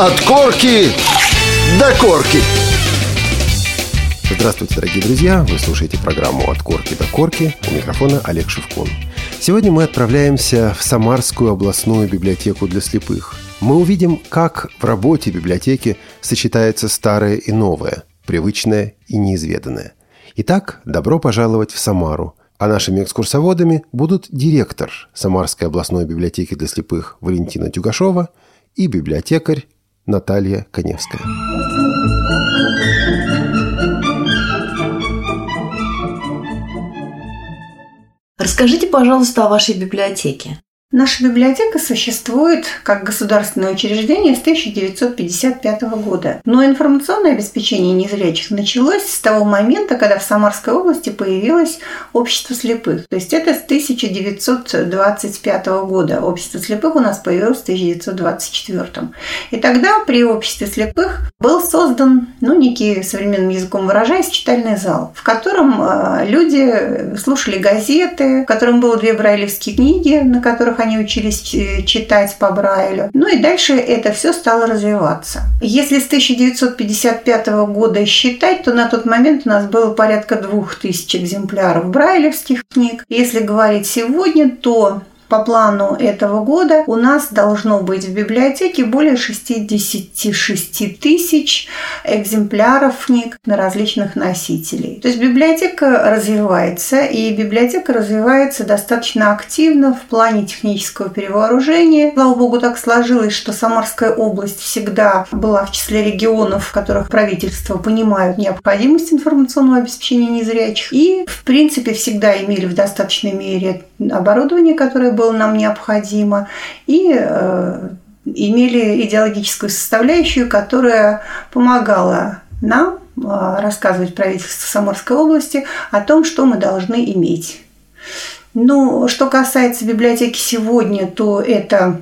От корки до корки. Здравствуйте, дорогие друзья! Вы слушаете программу «От корки до корки». У микрофона Олег Шевкун. Сегодня мы отправляемся в Самарскую областную библиотеку для слепых. Мы увидим, как в работе библиотеки сочетается старое и новое, привычное и неизведанное. Итак, добро пожаловать в Самару. А нашими экскурсоводами будут директор Самарской областной библиотеки для слепых Валентина Тюгашова и библиотекарь Наталья Коневская. Расскажите, пожалуйста, о вашей библиотеке. Наша библиотека существует как государственное учреждение с 1955 года. Но информационное обеспечение незрячих началось с того момента, когда в Самарской области появилось общество слепых. То есть это с 1925 года. Общество слепых у нас появилось в 1924. И тогда при обществе слепых был создан, ну, некий современным языком выражаясь, читальный зал, в котором э, люди слушали газеты, в котором было две брайлевские книги, на которых которых они учились э, читать по Брайлю. Ну и дальше это все стало развиваться. Если с 1955 года считать, то на тот момент у нас было порядка двух тысяч экземпляров брайлевских книг. Если говорить сегодня, то по плану этого года у нас должно быть в библиотеке более 66 тысяч экземпляров книг на различных носителей. То есть библиотека развивается, и библиотека развивается достаточно активно в плане технического перевооружения. Слава богу, так сложилось, что Самарская область всегда была в числе регионов, в которых правительство понимают необходимость информационного обеспечения незрячих, и, в принципе, всегда имели в достаточной мере оборудование, которое было нам необходимо, и э, имели идеологическую составляющую, которая помогала нам э, рассказывать правительству Самарской области о том, что мы должны иметь. Ну, что касается библиотеки сегодня, то это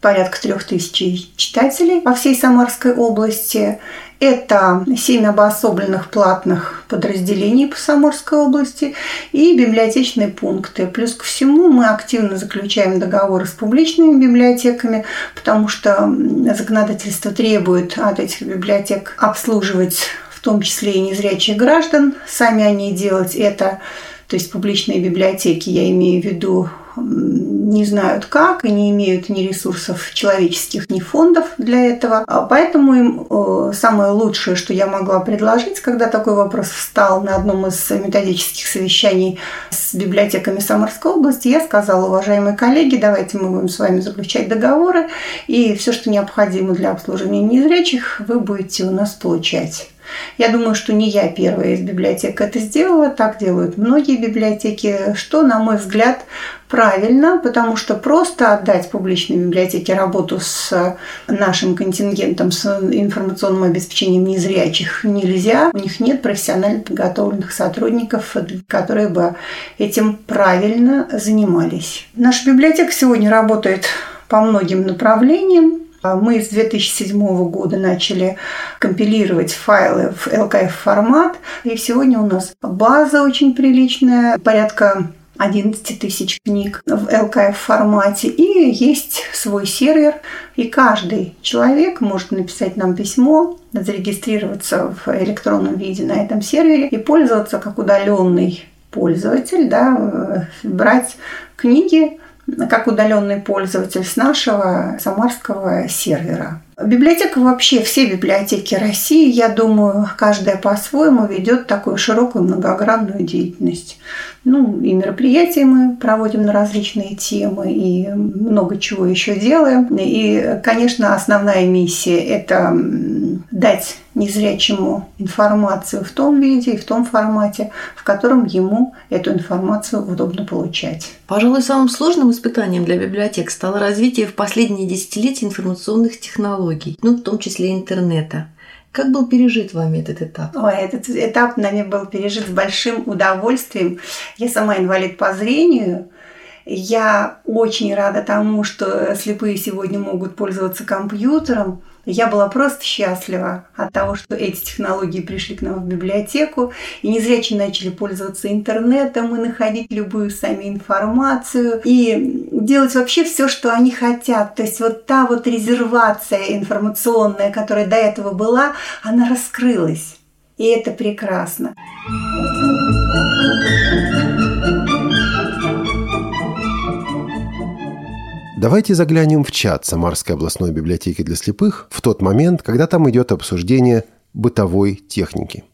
порядка трех тысяч читателей по всей Самарской области. Это семь обособленных платных подразделений по Самарской области и библиотечные пункты. Плюс ко всему мы активно заключаем договоры с публичными библиотеками, потому что законодательство требует от этих библиотек обслуживать в том числе и незрячих граждан. Сами они делать это то есть публичные библиотеки, я имею в виду не знают как и не имеют ни ресурсов человеческих, ни фондов для этого. А поэтому им самое лучшее, что я могла предложить, когда такой вопрос встал на одном из методических совещаний с библиотеками Самарской области, я сказала, уважаемые коллеги, давайте мы будем с вами заключать договоры, и все, что необходимо для обслуживания незрячих, вы будете у нас получать. Я думаю, что не я первая из библиотек это сделала, так делают многие библиотеки, что, на мой взгляд, правильно, потому что просто отдать публичной библиотеке работу с нашим контингентом, с информационным обеспечением незрячих нельзя. У них нет профессионально подготовленных сотрудников, которые бы этим правильно занимались. Наша библиотека сегодня работает по многим направлениям. Мы с 2007 года начали компилировать файлы в LKF формат, и сегодня у нас база очень приличная, порядка 11 тысяч книг в LKF формате. И есть свой сервер, и каждый человек может написать нам письмо, зарегистрироваться в электронном виде на этом сервере и пользоваться как удаленный пользователь, да, брать книги как удаленный пользователь с нашего самарского сервера. Библиотека вообще, все библиотеки России, я думаю, каждая по-своему ведет такую широкую многогранную деятельность. Ну, и мероприятия мы проводим на различные темы, и много чего еще делаем. И, конечно, основная миссия – это дать незрячему информацию в том виде и в том формате, в котором ему эту информацию удобно получать. Пожалуй, самым сложным испытанием для библиотек стало развитие в последние десятилетия информационных технологий, ну, в том числе интернета. Как был пережит вами этот этап? Ой, этот этап нами был пережит с большим удовольствием. Я сама инвалид по зрению, Я очень рада тому, что слепые сегодня могут пользоваться компьютером. Я была просто счастлива от того, что эти технологии пришли к нам в библиотеку, и незрячие начали пользоваться интернетом и находить любую сами информацию, и делать вообще все, что они хотят. То есть вот та вот резервация информационная, которая до этого была, она раскрылась. И это прекрасно. Давайте заглянем в чат Самарской областной библиотеки для слепых в тот момент, когда там идет обсуждение бытовой техники.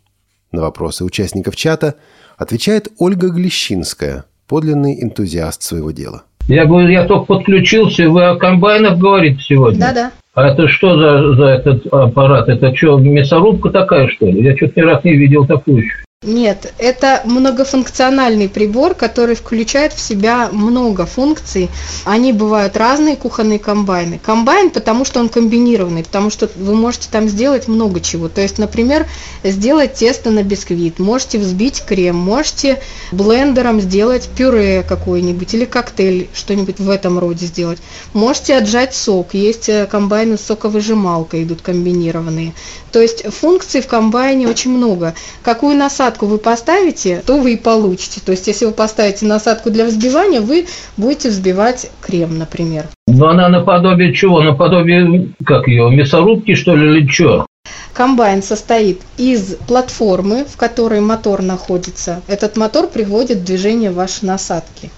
На вопросы участников чата отвечает Ольга Глещинская, подлинный энтузиаст своего дела. Я говорю, я только подключился, вы о комбайнах говорите сегодня? Да-да. А это что за, за этот аппарат? Это что, мясорубка такая, что ли? Я что-то ни раз не видел такую еще. Нет, это многофункциональный прибор, который включает в себя много функций. Они бывают разные, кухонные комбайны. Комбайн, потому что он комбинированный, потому что вы можете там сделать много чего. То есть, например, сделать тесто на бисквит, можете взбить крем, можете блендером сделать пюре какое-нибудь или коктейль, что-нибудь в этом роде сделать. Можете отжать сок, есть э, комбайны с соковыжималкой, идут комбинированные. То есть функций в комбайне очень много. Какую насадку вы поставите, то вы и получите. То есть если вы поставите насадку для взбивания, вы будете взбивать крем, например. Но она наподобие чего? Наподобие, как ее, мясорубки, что ли, или что? Комбайн состоит из платформы, в которой мотор находится. Этот мотор приводит в движение ваши насадки.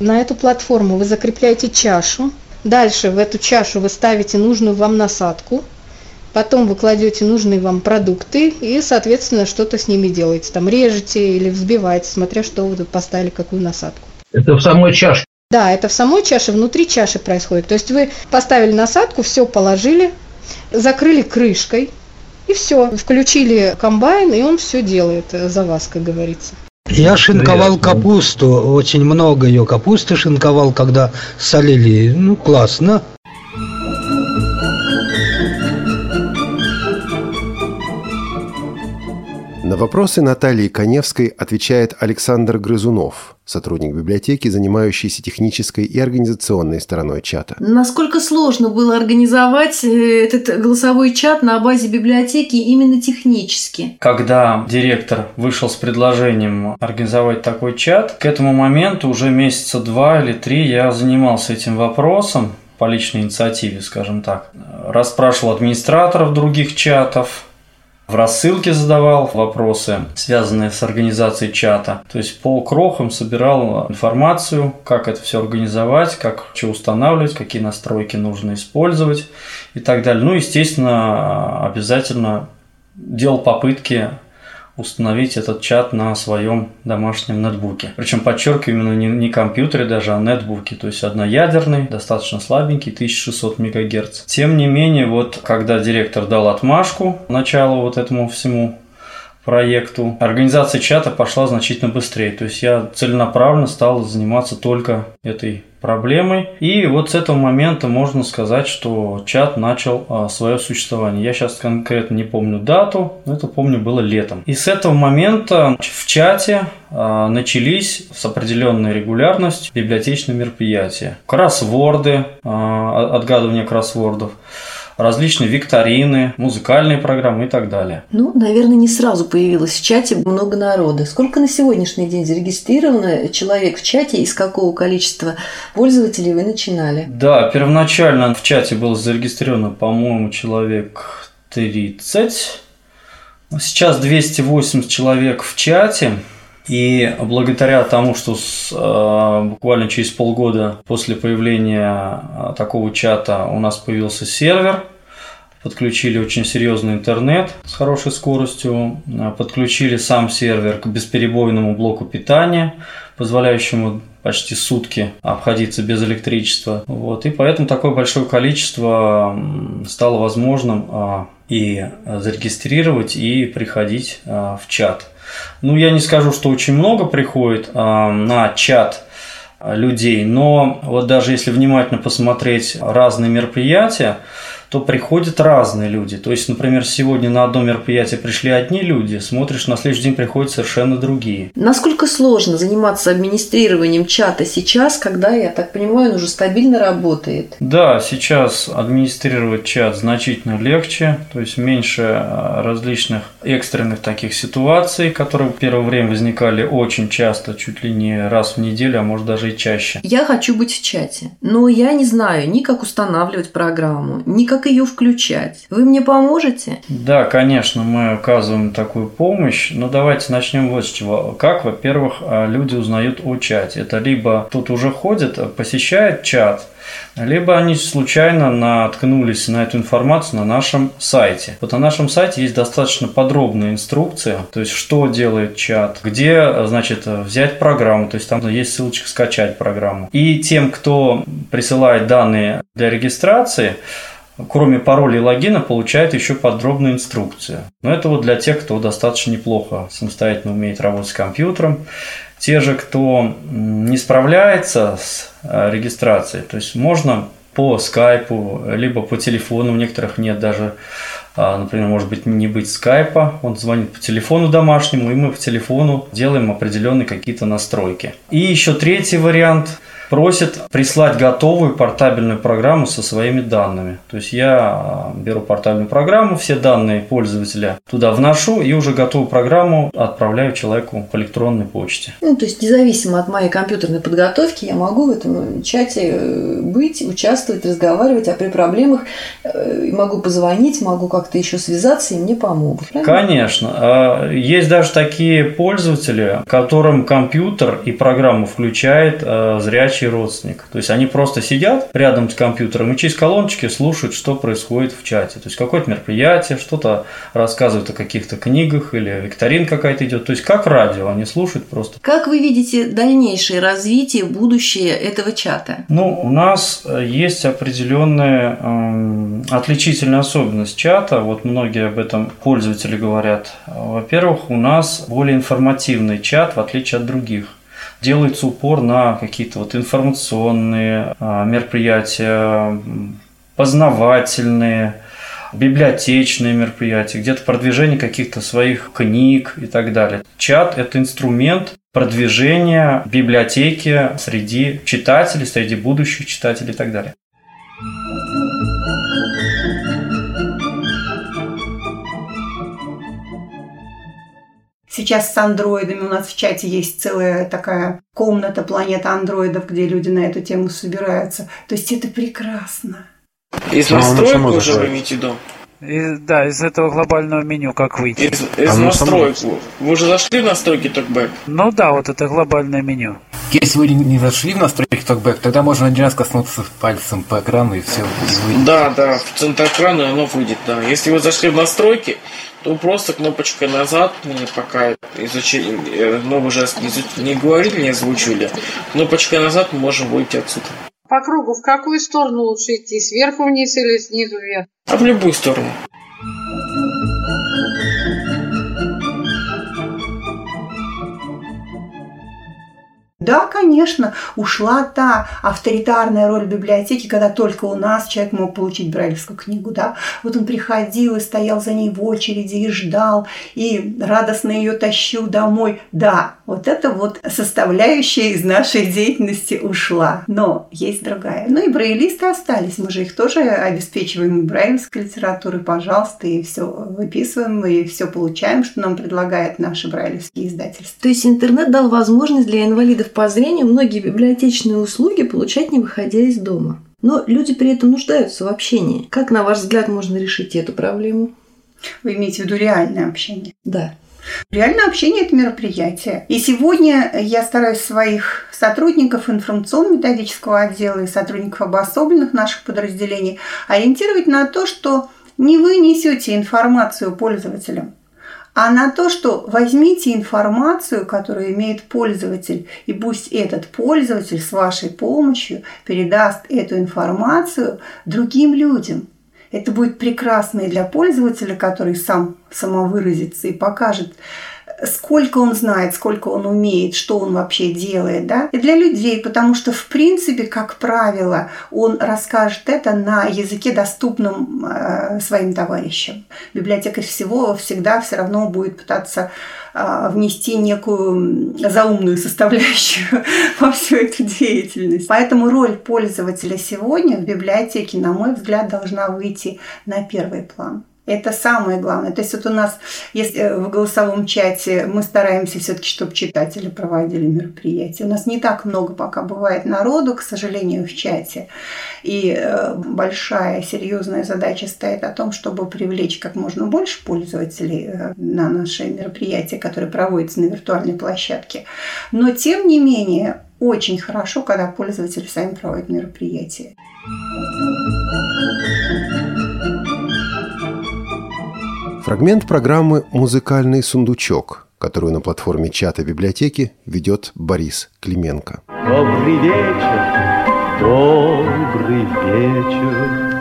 На эту платформу вы закрепляете чашу. Дальше в эту чашу вы ставите нужную вам насадку. Потом вы кладете нужные вам продукты и, соответственно, что-то с ними делаете. Там режете или взбиваете, смотря что вы тут поставили, какую насадку. Это в самой чашке. Да, это в самой чаше, внутри чаши происходит. То есть вы поставили насадку, все положили, закрыли крышкой, и все. Включили комбайн, и он все делает за вас, как говорится. Я шинковал капусту, очень много ее капусты шинковал, когда солили. Ну, классно. На вопросы Натальи Коневской отвечает Александр Грызунов, сотрудник библиотеки, занимающийся технической и организационной стороной чата. Насколько сложно было организовать э, этот голосовой чат на базе библиотеки именно технически? Когда директор вышел с предложением организовать такой чат, к этому моменту уже месяца два или три я занимался этим вопросом по личной инициативе, скажем так. Расспрашивал администраторов других чатов, в рассылке задавал вопросы, связанные с организацией чата. То есть по крохам собирал информацию, как это все организовать, как что устанавливать, какие настройки нужно использовать и так далее. Ну, естественно, обязательно делал попытки установить этот чат на своем домашнем нетбуке. Причем подчеркиваю именно не, не компьютере даже, а нетбуке. То есть одноядерный, достаточно слабенький, 1600 МГц. Тем не менее, вот когда директор дал отмашку началу вот этому всему проекту, организация чата пошла значительно быстрее. То есть я целенаправленно стал заниматься только этой проблемой. И вот с этого момента можно сказать, что чат начал а, свое существование. Я сейчас конкретно не помню дату, но это помню было летом. И с этого момента в чате а, начались с определенной регулярностью библиотечные мероприятия. Кроссворды, а, отгадывание кроссвордов различные викторины, музыкальные программы и так далее. Ну, наверное, не сразу появилось в чате много народа. Сколько на сегодняшний день зарегистрировано человек в чате, из какого количества пользователей вы начинали? Да, первоначально в чате было зарегистрировано, по-моему, человек 30. Сейчас 280 человек в чате. И благодаря тому, что с, э, буквально через полгода после появления э, такого чата у нас появился сервер, подключили очень серьезный интернет с хорошей скоростью, э, подключили сам сервер к бесперебойному блоку питания, позволяющему почти сутки обходиться без электричества. Вот. И поэтому такое большое количество стало возможным и зарегистрировать, и приходить в чат. Ну, я не скажу, что очень много приходит э, на чат людей, но вот даже если внимательно посмотреть разные мероприятия, то приходят разные люди. То есть, например, сегодня на одно мероприятие пришли одни люди, смотришь, на следующий день приходят совершенно другие. Насколько сложно заниматься администрированием чата сейчас, когда, я так понимаю, он уже стабильно работает? Да, сейчас администрировать чат значительно легче, то есть меньше а, различных экстренных таких ситуаций, которые в первое время возникали очень часто, чуть ли не раз в неделю, а может даже и чаще. Я хочу быть в чате, но я не знаю ни как устанавливать программу, ни как ее включать. Вы мне поможете? Да, конечно, мы оказываем такую помощь, но давайте начнем вот с чего. Как, во-первых, а, люди узнают о чате. Это либо тут уже ходит, посещает чат, либо они случайно наткнулись на эту информацию на нашем сайте. Вот на нашем сайте есть достаточно подробная инструкция, то есть что делает чат, где, значит, взять программу, то есть там есть ссылочка скачать программу. И тем, кто присылает данные для регистрации, кроме пароля и логина, получает еще подробную инструкцию. Но это вот для тех, кто достаточно неплохо самостоятельно умеет работать с компьютером. Те же, кто не справляется с э, регистрацией, то есть можно по скайпу, либо по телефону, у некоторых нет даже, а, например, может быть не быть скайпа, он звонит по телефону домашнему, и мы по телефону делаем определенные какие-то настройки. И еще третий вариант – просит прислать готовую портабельную программу со своими данными. То есть я а, беру портабельную программу, все данные пользователя туда вношу и уже готовую программу отправляю человеку по электронной почте. Ну, то есть независимо от моей компьютерной подготовки я могу в этом чате э, быть, участвовать, разговаривать, а при проблемах э, могу позвонить, могу как-то еще связаться и мне помогут. Правильно? Конечно. А, есть даже такие пользователи, которым компьютер и программу включает э, зрячий общий родственник. То есть они просто сидят рядом с компьютером и через колоночки слушают, что происходит в чате. То есть какое-то мероприятие, что-то рассказывают о каких-то книгах или викторин какая-то идет. То есть как радио, они слушают просто. Как вы видите дальнейшее развитие, будущее этого чата? Ну, у нас э, есть определенная э, отличительная особенность чата. Вот многие об этом пользователи говорят. Во-первых, у нас более информативный чат, в отличие от других делается упор на какие-то вот информационные а, мероприятия, познавательные, библиотечные мероприятия, где-то продвижение каких-то своих книг и так далее. Чат – это инструмент продвижения библиотеки среди читателей, среди будущих читателей и так далее. Сейчас с андроидами у нас в чате есть целая такая комната, планета андроидов, где люди на эту тему собираются. То есть это прекрасно. Из настроек ну, уже вы имеете в виду? Из, да, из этого глобального меню как выйти? Из, из а настроек. Само... Вы уже зашли в настройки TalkBack? Ну да, вот это глобальное меню. Если вы не зашли в настройки TalkBack, тогда можно один раз коснуться пальцем по экрану и все. И да, да, в центр экрана оно выйдет, да. Если вы зашли в настройки, то просто кнопочкой назад, мне пока изучили, э, ну вы же не, не говорили, не озвучили, кнопочкой назад мы можем выйти отсюда. По кругу в какую сторону лучше идти? Сверху вниз или снизу вверх? А в любую сторону. Да, конечно, ушла та авторитарная роль библиотеки, когда только у нас человек мог получить брайлевскую книгу, да. Вот он приходил и стоял за ней в очереди и ждал, и радостно ее тащил домой. Да, вот это вот составляющая из нашей деятельности ушла. Но есть другая. Ну и брайлисты остались, мы же их тоже обеспечиваем брайлевской литературой, пожалуйста, и все выписываем, и все получаем, что нам предлагает наши брайлевские издательства. То есть интернет дал возможность для инвалидов по зрению многие библиотечные услуги получать не выходя из дома. Но люди при этом нуждаются в общении. Как, на ваш взгляд, можно решить эту проблему? Вы имеете в виду реальное общение? Да. Реальное общение – это мероприятие. И сегодня я стараюсь своих сотрудников информационно-методического отдела и сотрудников обособленных наших подразделений ориентировать на то, что не вы несете информацию пользователям, а на то, что возьмите информацию, которую имеет пользователь, и пусть этот пользователь с вашей помощью передаст эту информацию другим людям. Это будет прекрасно и для пользователя, который сам самовыразится и покажет сколько он знает, сколько он умеет, что он вообще делает, да, и для людей, потому что, в принципе, как правило, он расскажет это на языке, доступном э, своим товарищам. Библиотекарь всего всегда все равно будет пытаться э, внести некую заумную составляющую во всю эту деятельность. Поэтому роль пользователя сегодня в библиотеке, на мой взгляд, должна выйти на первый план. Это самое главное. То есть вот у нас, если э, в голосовом чате мы стараемся все-таки, чтобы читатели проводили мероприятия. У нас не так много пока бывает народу, к сожалению, в чате. И э, большая, серьезная задача стоит о том, чтобы привлечь как можно больше пользователей э, на наши мероприятия, которые проводятся на виртуальной площадке. Но, тем не менее, очень хорошо, когда пользователи сами проводят мероприятия. Фрагмент программы «Музыкальный сундучок», которую на платформе чата библиотеки ведет Борис Клименко. Добрый вечер, добрый вечер.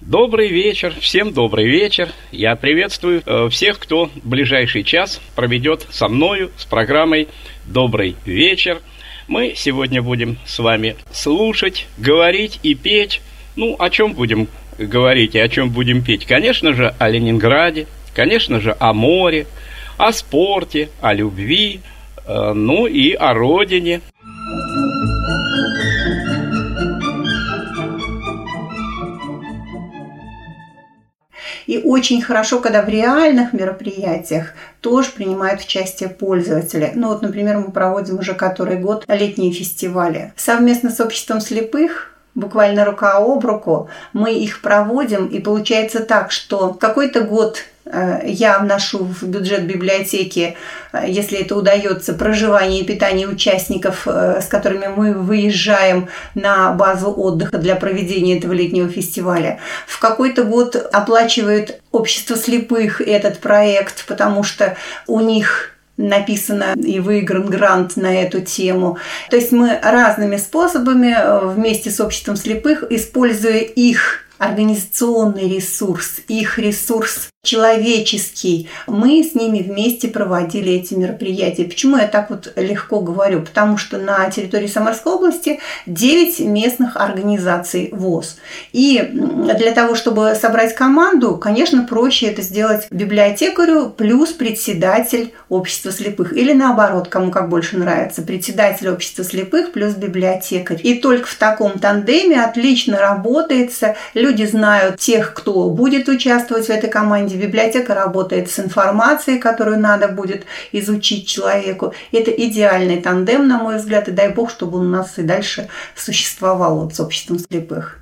Добрый вечер, всем добрый вечер. Я приветствую э, всех, кто в ближайший час проведет со мною с программой «Добрый вечер». Мы сегодня будем с вами слушать, говорить и петь. Ну, о чем будем говорить и о чем будем петь? Конечно же, о Ленинграде, конечно же, о море, о спорте, о любви, э, ну и о родине. И очень хорошо, когда в реальных мероприятиях тоже принимают участие пользователи. Ну вот, например, мы проводим уже который год летние фестивали. Совместно с обществом слепых буквально рука об руку, мы их проводим, и получается так, что какой-то год э, я вношу в бюджет библиотеки, э, если это удается, проживание и питание участников, э, с которыми мы выезжаем на базу отдыха для проведения этого летнего фестиваля. В какой-то год оплачивает общество слепых этот проект, потому что у них написано и выигран грант на эту тему. То есть мы разными способами э, вместе с обществом слепых, используя их организационный ресурс, их ресурс человеческий. Мы с ними вместе проводили эти мероприятия. Почему я так вот легко говорю? Потому что на территории Самарской области 9 местных организаций ВОЗ. И для того, чтобы собрать команду, конечно, проще это сделать библиотекарю плюс председатель общества слепых. Или наоборот, кому как больше нравится, председатель общества слепых плюс библиотекарь. И только в таком тандеме отлично работается. Люди знают тех, кто будет участвовать в этой команде, библиотека работает с информацией, которую надо будет изучить человеку. Это идеальный тандем, на мой взгляд, и дай бог, чтобы он у нас и дальше существовал вот с обществом слепых.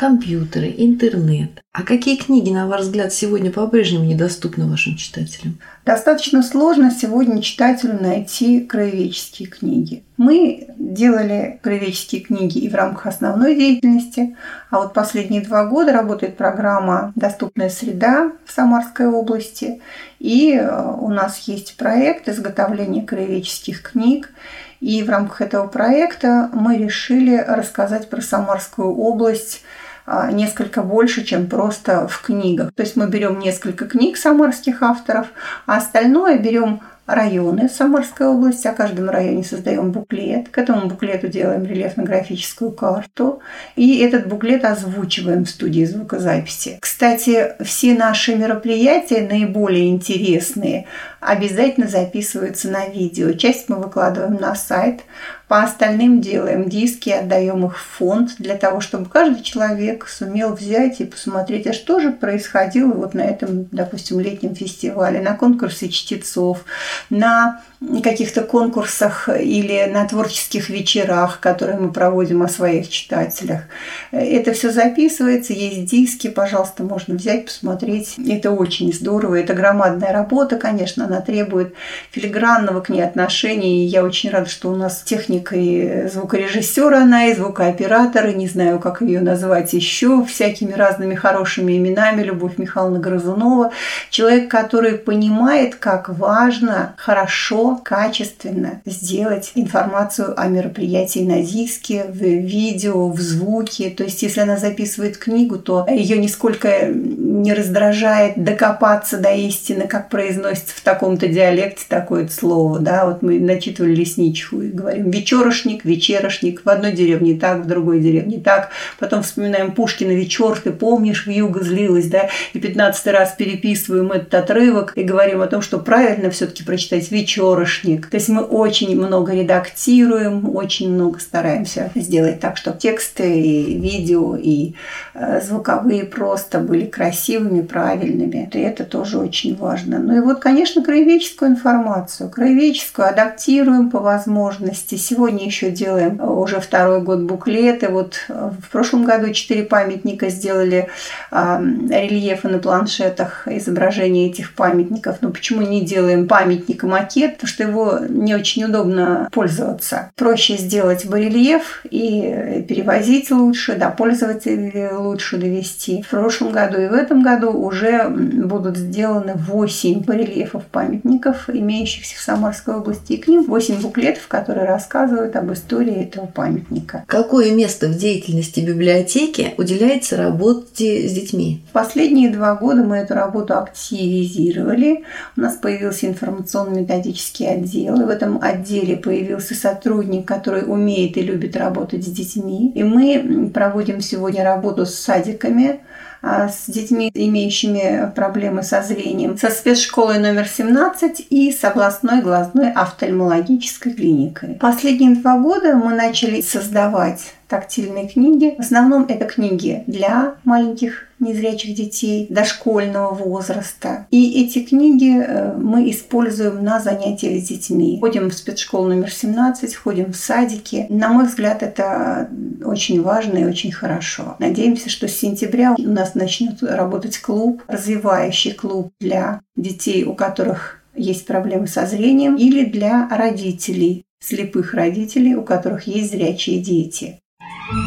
Компьютеры, интернет. А какие книги, на ваш взгляд, сегодня по-прежнему недоступны вашим читателям? Достаточно сложно сегодня читателю найти краеведческие книги. Мы делали краеведческие книги и в рамках основной деятельности, а вот последние два года работает программа «Доступная среда» в Самарской области, и э, у нас есть проект изготовления краеведческих книг, и в рамках этого проекта мы решили рассказать про Самарскую область несколько больше, чем просто в книгах. То есть мы берем несколько книг самарских авторов, а остальное берем районы Самарской области, о каждом районе создаем буклет, к этому буклету делаем рельефно-графическую карту, и этот буклет озвучиваем в студии звукозаписи. Кстати, все наши мероприятия, наиболее интересные, обязательно записываются на видео. Часть мы выкладываем на сайт, по остальным делаем диски, отдаем их в фонд для того, чтобы каждый человек сумел взять и посмотреть, а что же происходило вот на этом, допустим, летнем фестивале, на конкурсе чтецов, на каких-то конкурсах или на творческих вечерах, которые мы проводим о своих читателях. Это все записывается, есть диски, пожалуйста, можно взять, посмотреть. Это очень здорово, это громадная работа, конечно, она требует филигранного к ней отношения. И я очень рада, что у нас техника и звукорежиссер она, и звукооператор, и не знаю, как ее назвать еще, всякими разными хорошими именами, Любовь Михайловна Грызунова. Человек, который понимает, как важно хорошо, качественно сделать информацию о мероприятии на диске, в видео, в звуке. То есть, если она записывает книгу, то ее нисколько не раздражает докопаться до истины, как произносится в таком-то диалекте такое слово. Да? Вот мы начитывали лесничку и говорим вечерошник, вечерошник. В одной деревне так, в другой деревне так. Потом вспоминаем Пушкина вечер, ты помнишь, в юго злилась, да? И пятнадцатый раз переписываем этот отрывок и говорим о том, что правильно все-таки прочитать вечерошник. То есть мы очень много редактируем, очень много стараемся сделать так, чтобы тексты и видео и э, звуковые просто были красивыми, правильными. И это тоже очень важно. Ну и вот, конечно, краеведческую информацию. Краеведческую адаптируем по возможности. Сегодня еще делаем уже второй год буклеты. Вот э, в прошлом году четыре памятника сделали э, рельефы на планшетах, изображения этих памятников. Но почему не делаем памятник макет? Потому что его не очень удобно пользоваться. Проще сделать барельеф и перевозить лучше, до пользователя лучше довести. В прошлом году и в этом году уже будут сделаны 8 барельефов памятников, имеющихся в Самарской области, и к ним 8 буклетов, которые рассказывают об истории этого памятника. Какое место в деятельности библиотеки уделяется работе с детьми? Последние два года мы эту работу активизировали. У нас появился информационно-методический отдел, и в этом отделе появился сотрудник, который умеет и любит работать с детьми. И мы проводим сегодня работу с садиками, с детьми, имеющими проблемы со зрением, со спецшколой номер 17 и с областной глазной офтальмологической клиникой. Последние два года мы начали создавать тактильные книги. В основном это книги для маленьких незрячих детей дошкольного возраста. И эти книги э, мы используем на занятиях с детьми. Ходим в спецшколу номер 17, ходим в садики. На мой взгляд, это очень важно и очень хорошо. Надеемся, что с сентября у нас начнет работать клуб, развивающий клуб для детей, у которых есть проблемы со зрением, или для родителей, слепых родителей, у которых есть зрячие дети. Ну,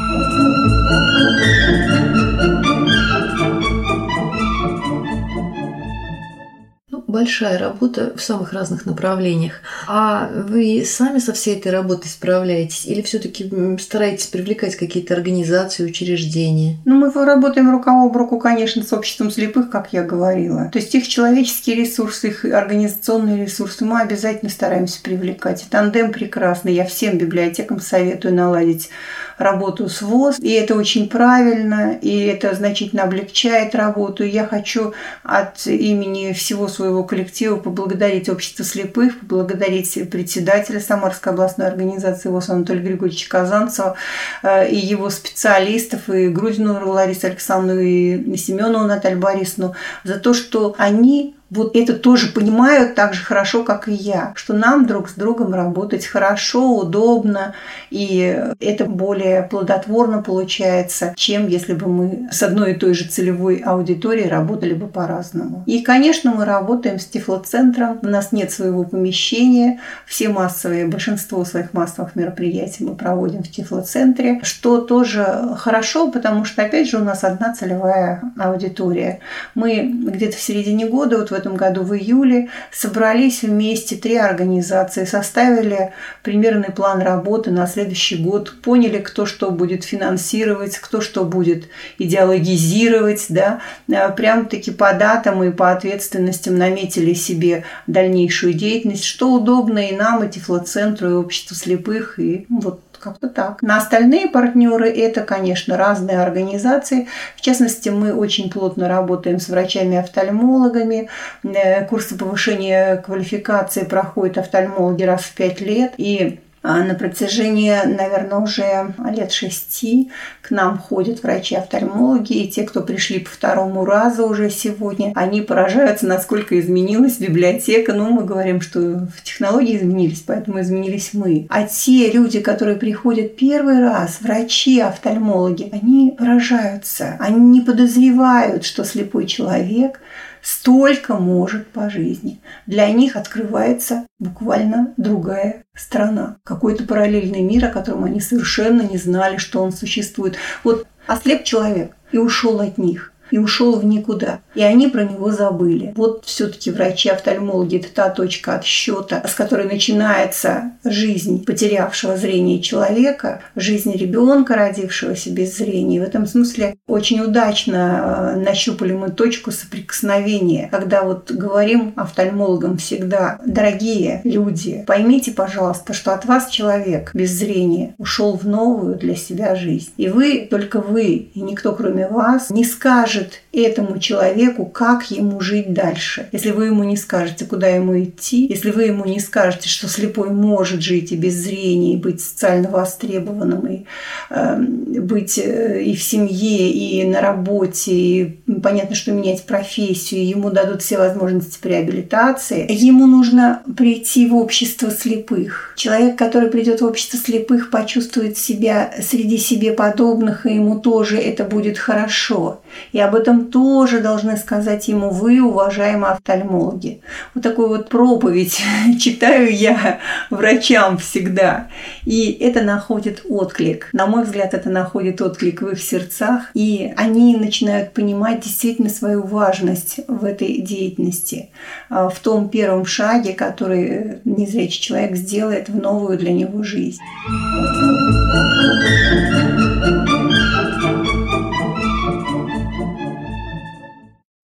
большая работа в самых разных направлениях. А вы сами со всей этой работой справляетесь или все-таки стараетесь привлекать какие-то организации, учреждения? Ну, мы работаем рука об руку, конечно, с обществом слепых, как я говорила. То есть их человеческие ресурсы, их организационные ресурсы мы обязательно стараемся привлекать. Тандем прекрасный. Я всем библиотекам советую наладить работу с ВОЗ, и это очень правильно, и это значительно облегчает работу. я хочу от имени всего своего коллектива поблагодарить Общество слепых, поблагодарить председателя Самарской областной организации ВОЗ Анатолия Григорьевича Казанцева э, и его специалистов, и Грудину Ларису Александровну, и Семенову Наталью Борисовну за то, что они вот это тоже понимают так же хорошо, как и я, что нам друг с другом работать хорошо, удобно, и это более плодотворно получается, чем если бы мы с одной и той же целевой аудиторией работали бы по-разному. И, конечно, мы работаем с Тифлоцентром, у нас нет своего помещения, все массовые, большинство своих массовых мероприятий мы проводим в Тифлоцентре, что тоже хорошо, потому что, опять же, у нас одна целевая аудитория. Мы где-то в середине года, вот в этом году в июле собрались вместе три организации, составили примерный план работы на следующий год, поняли, кто что будет финансировать, кто что будет идеологизировать, да, э, прям-таки по датам и по ответственностям наметили себе дальнейшую деятельность, что удобно и нам, и Тифлоцентру, и обществу слепых, и вот как-то так. На остальные партнеры это, конечно, разные организации. В частности, мы очень плотно работаем с врачами-офтальмологами. Э, курсы повышения квалификации проходят офтальмологи раз в пять лет. И на протяжении, наверное, уже лет шести к нам ходят врачи-офтальмологи, и те, кто пришли по второму разу уже сегодня, они поражаются, насколько изменилась библиотека. Ну, мы говорим, что технологии изменились, поэтому изменились мы. А те люди, которые приходят первый раз, врачи-офтальмологи, они поражаются, они не подозревают, что слепой человек столько может по жизни. Для них открывается буквально другая страна, какой-то параллельный мир, о котором они совершенно не знали, что он существует. Вот ослеп человек и ушел от них и ушел в никуда. И они про него забыли. Вот все-таки врачи-офтальмологи – это та точка отсчета, с которой начинается жизнь потерявшего зрение человека, жизнь ребенка, родившегося без зрения. В этом смысле очень удачно э, нащупали мы точку соприкосновения, когда вот говорим офтальмологам всегда, дорогие люди, поймите, пожалуйста, что от вас человек без зрения ушел в новую для себя жизнь. И вы, только вы, и никто кроме вас, не скажет, скажет этому человеку, как ему жить дальше. Если вы ему не скажете, куда ему идти, если вы ему не скажете, что слепой может жить и без зрения, и быть социально востребованным, и э, быть и в семье, и на работе, и понятно, что менять профессию, ему дадут все возможности по реабилитации, ему нужно прийти в общество слепых. Человек, который придет в общество слепых, почувствует себя среди себе подобных, и ему тоже это будет хорошо. И об этом тоже должны сказать ему вы, уважаемые офтальмологи. Вот такую вот проповедь читаю я врачам всегда. И это находит отклик. На мой взгляд, это находит отклик в их сердцах. И они начинают понимать действительно свою важность в этой деятельности. А, в том первом шаге, который незрячий человек сделает в новую для него жизнь.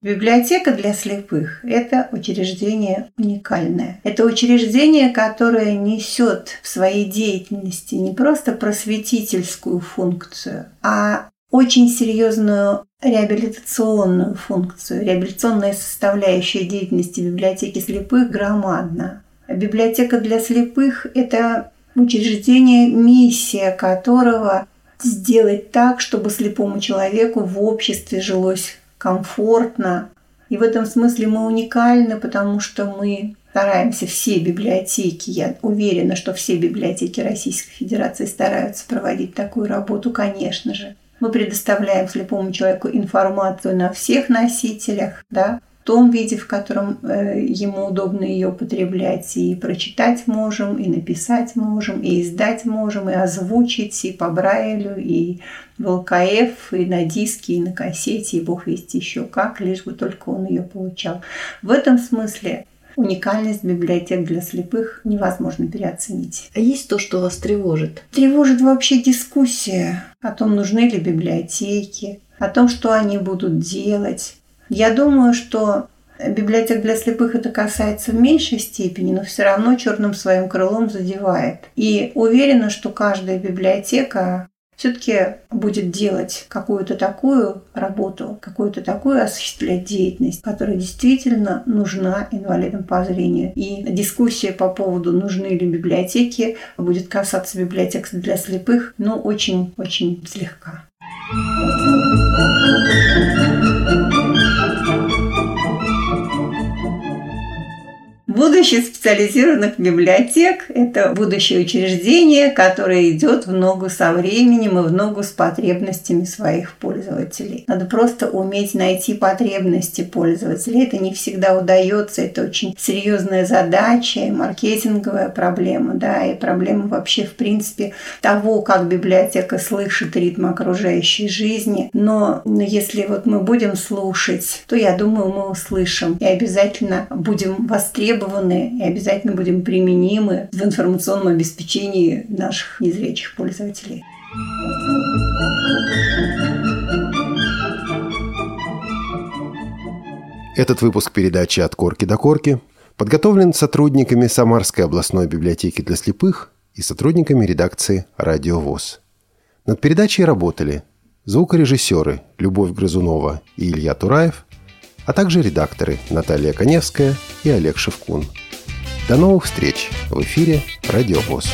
Библиотека для слепых – это учреждение уникальное. Это учреждение, которое несет в своей деятельности не просто просветительскую функцию, а очень серьезную реабилитационную функцию. Реабилитационная составляющая деятельности библиотеки слепых громадна. Библиотека для слепых – это учреждение, миссия которого сделать так, чтобы слепому человеку в обществе жилось комфортно. И в этом смысле мы уникальны, потому что мы стараемся все библиотеки, я уверена, что все библиотеки Российской Федерации стараются проводить такую работу, конечно же. Мы предоставляем слепому человеку информацию на всех носителях, да, том виде, в котором э, ему удобно ее употреблять. И прочитать можем, и написать можем, и издать можем, и озвучить, и по Брайлю, и в ЛКФ, и на диске, и на кассете, и бог весть еще как, лишь бы только он ее получал. В этом смысле уникальность библиотек для слепых невозможно переоценить. А есть то, что вас тревожит? Тревожит вообще дискуссия о том, нужны ли библиотеки, о том, что они будут делать, я думаю, что библиотек для слепых это касается в меньшей степени, но все равно черным своим крылом задевает. И уверена, что каждая библиотека все-таки будет делать какую-то такую работу, какую-то такую осуществлять деятельность, которая действительно нужна инвалидам по зрению. И дискуссия по поводу, нужны ли библиотеки, будет касаться библиотек для слепых, но очень-очень слегка. Будущее специализированных библиотек – это будущее учреждение, которое идет в ногу со временем и в ногу с потребностями своих пользователей. Надо просто уметь найти потребности пользователей. Это не всегда удается, это очень серьезная задача и маркетинговая проблема, да, и проблема вообще в принципе того, как библиотека слышит ритм окружающей жизни. Но если вот мы будем слушать, то я думаю, мы услышим и обязательно будем востребованы востребованы и обязательно будем применимы в информационном обеспечении наших незрячих пользователей. Этот выпуск передачи «От корки до корки» подготовлен сотрудниками Самарской областной библиотеки для слепых и сотрудниками редакции «Радио ВОЗ». Над передачей работали звукорежиссеры Любовь Грызунова и Илья Тураев – а также редакторы Наталья Коневская и Олег Шевкун. До новых встреч в эфире «Радиовоз».